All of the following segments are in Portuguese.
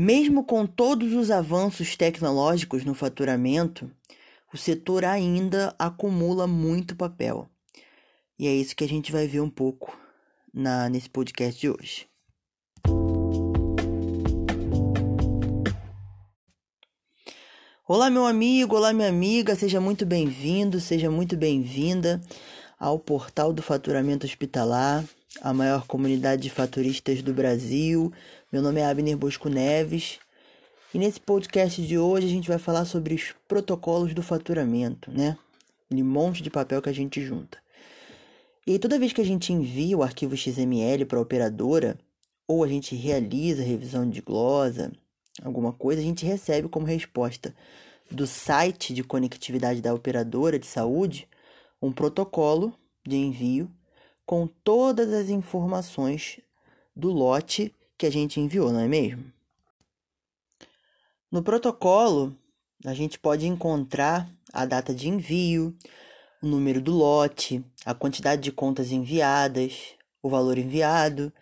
Mesmo com todos os avanços tecnológicos no faturamento, o setor ainda acumula muito papel. E é isso que a gente vai ver um pouco na, nesse podcast de hoje. Olá, meu amigo, olá, minha amiga, seja muito bem-vindo, seja muito bem-vinda ao portal do faturamento hospitalar, a maior comunidade de faturistas do Brasil. Meu nome é Abner Bosco Neves e nesse podcast de hoje a gente vai falar sobre os protocolos do faturamento, né? Um monte de papel que a gente junta. E toda vez que a gente envia o arquivo XML para a operadora, ou a gente realiza revisão de glosa, alguma coisa, a gente recebe como resposta do site de conectividade da operadora de saúde um protocolo de envio com todas as informações do lote que a gente enviou, não é mesmo? No protocolo, a gente pode encontrar a data de envio, o número do lote, a quantidade de contas enviadas, o valor enviado,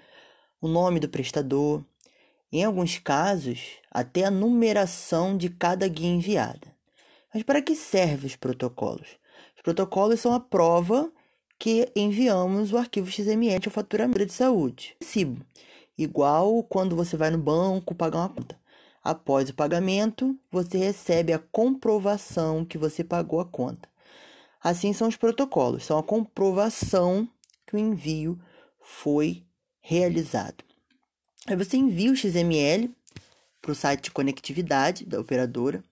o nome do prestador, em alguns casos, até a numeração de cada guia enviada. Mas para que servem os protocolos? Os protocolos são a prova que enviamos o arquivo XML ao faturamento de saúde. Recibo, igual quando você vai no banco pagar uma conta. Após o pagamento, você recebe a comprovação que você pagou a conta. Assim são os protocolos, são a comprovação que o envio foi realizado. Aí você envia o XML para o site de conectividade da operadora,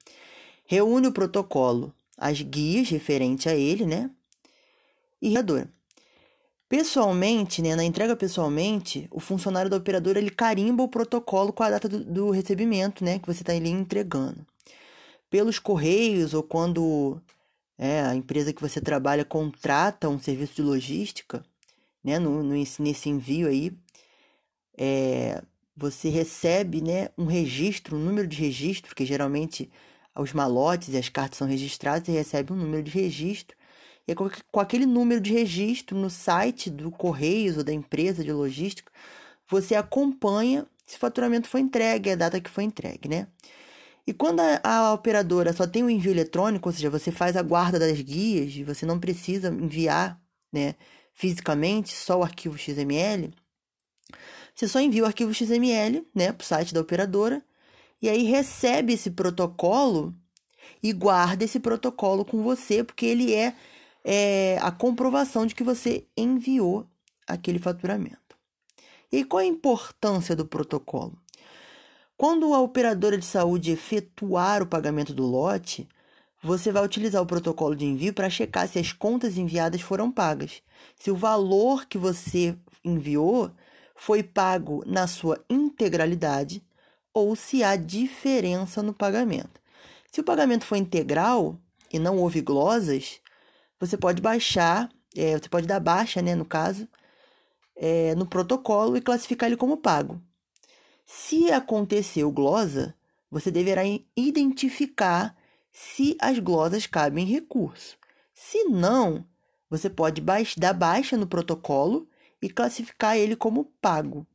reúne o protocolo, as guias referentes a ele, né? E operadora. Pessoalmente, né, na entrega pessoalmente, o funcionário da operadora ele carimba o protocolo com a data do, do recebimento, né, que você está ali entregando. Pelos correios ou quando é, a empresa que você trabalha contrata um serviço de logística, né, no, no nesse envio aí, é, você recebe né, um registro, um número de registro, que geralmente os malotes e as cartas são registradas, você recebe um número de registro. E com aquele número de registro no site do Correios ou da empresa de logística, você acompanha se o faturamento foi entregue, a data que foi entregue, né? E quando a, a, operadora só tem o envio eletrônico, ou seja, você faz a guarda das guias e você não precisa enviar né, fisicamente só o arquivo XML, você só envia o arquivo XML né, para o site da operadora e aí recebe esse protocolo e guarda esse protocolo com você, porque ele é, é a comprovação de que você enviou aquele faturamento. E qual a importância do protocolo? Quando a operadora de saúde efetuar o pagamento do lote, você vai utilizar o protocolo de envio para checar se as contas enviadas foram pagas. Se o valor que você enviou foi pago na sua integralidade ou se há diferença no pagamento. Se o pagamento foi integral e não houve glosas, você pode baixar, é, você pode dar baixa, né, no caso, é, no protocolo e classificar ele como pago. Se aconteceu glosa, você deverá identificar se as glosas cabem em recurso. Se não, você pode dar baixa no protocolo e classificar ele como pago.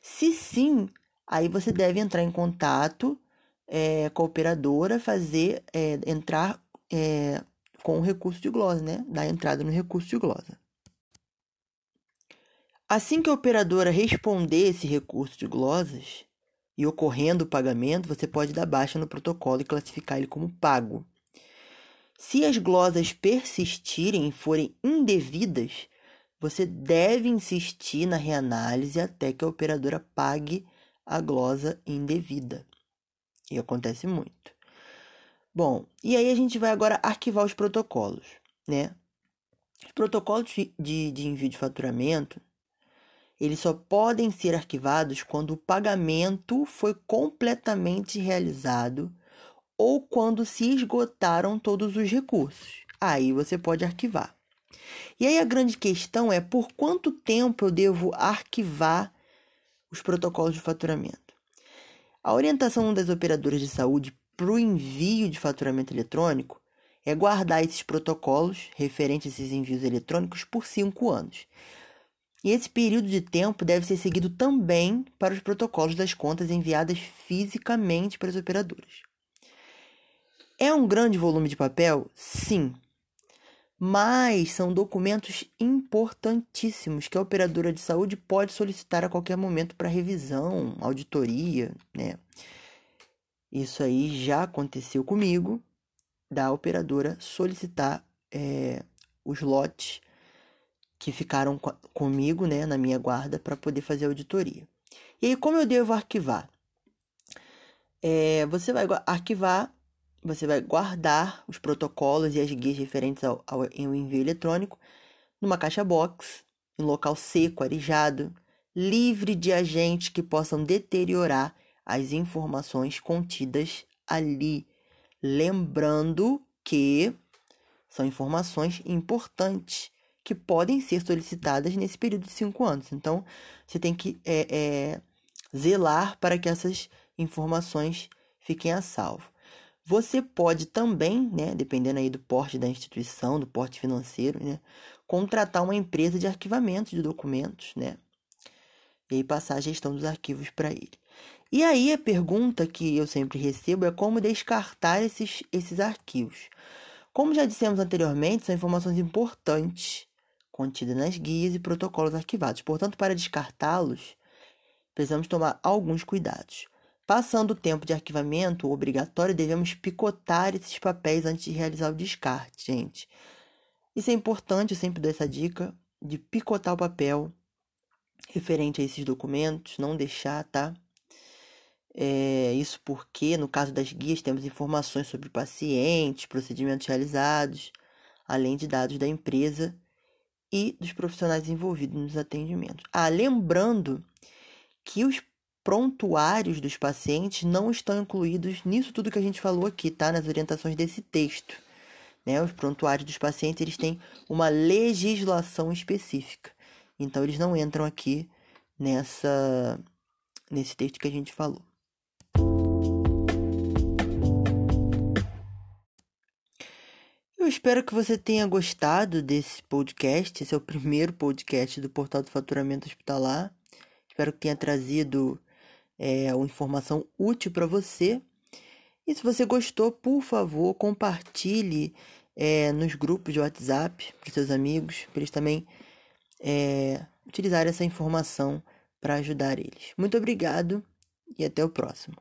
Se sim, aí você deve entrar em contato é, com a operadora, fazer é, entrar é, com o recurso de glosa, né? Dar entrada no recurso de glosa. Assim que a operadora responder esse recurso de glosas e ocorrendo o pagamento, você pode dar baixa no protocolo e classificar ele como pago. Se as glosas persistirem e forem indevidas, você deve insistir na reanálise até que a operadora pague a glosa indevida. E acontece muito. Bom, e aí a gente vai agora arquivar os protocolos, né? Os protocolos de, de envio de faturamento, eles só podem ser arquivados quando o pagamento foi completamente realizado ou quando se esgotaram todos os recursos. Aí você pode arquivar. E aí a grande questão é por quanto tempo eu devo arquivar os protocolos de faturamento. A orientação das operadoras de saúde para o envio de faturamento eletrônico é guardar esses protocolos referentes a esses envios eletrônicos por cinco anos. E esse período de tempo deve ser seguido também para os protocolos das contas enviadas fisicamente para as operadoras. É um grande volume de papel? Sim. Mas são documentos importantíssimos que a operadora de saúde pode solicitar a qualquer momento para revisão, auditoria, né? Isso aí já aconteceu comigo, da operadora solicitar é, os lotes que ficaram comigo, né, na minha guarda, para poder fazer a auditoria. E aí, como eu devo arquivar? É, você vai arquivar, você vai guardar os protocolos e as guias referentes ao, ao, ao envio eletrônico numa caixa box, em local seco, arejado, livre de agentes que possam deteriorar as informações contidas ali. Lembrando que são informações importantes que podem ser solicitadas nesse período de cinco anos. Então, você tem que é, é, zelar para que essas informações fiquem a salvo. Você pode também, né, dependendo aí do porte da instituição, do porte financeiro, né, contratar uma empresa de arquivamento de documentos, né, e aí passar a gestão dos arquivos para ele. E aí a pergunta que eu sempre recebo é como descartar esses, esses arquivos. Como já dissemos anteriormente, são informações importantes contidas nas guias e protocolos arquivados. Portanto, para descartá-los, precisamos tomar alguns cuidados. Passando o tempo de arquivamento obrigatório, devemos picotar esses papéis antes de realizar o descarte, gente. Isso é importante, eu sempre dou essa dica de picotar o papel referente a esses documentos, não deixar, tá? É, isso porque, no caso das guias, temos informações sobre pacientes, procedimentos realizados, além de dados da empresa e dos profissionais envolvidos nos atendimentos. Ah, lembrando que os prontuários dos pacientes não estão incluídos nisso tudo que a gente falou aqui, tá? Nas orientações desse texto. Né? Os prontuários dos pacientes eles têm uma legislação específica. Então eles não entram aqui nessa nesse texto que a gente falou. Espero que você tenha gostado desse podcast. Esse é o primeiro podcast do Portal do Faturamento Hospitalar. Espero que tenha trazido é, uma informação útil para você. E se você gostou, por favor, compartilhe é, nos grupos de WhatsApp para seus amigos, para eles também é, utilizarem essa informação para ajudar eles. Muito obrigado e até o próximo.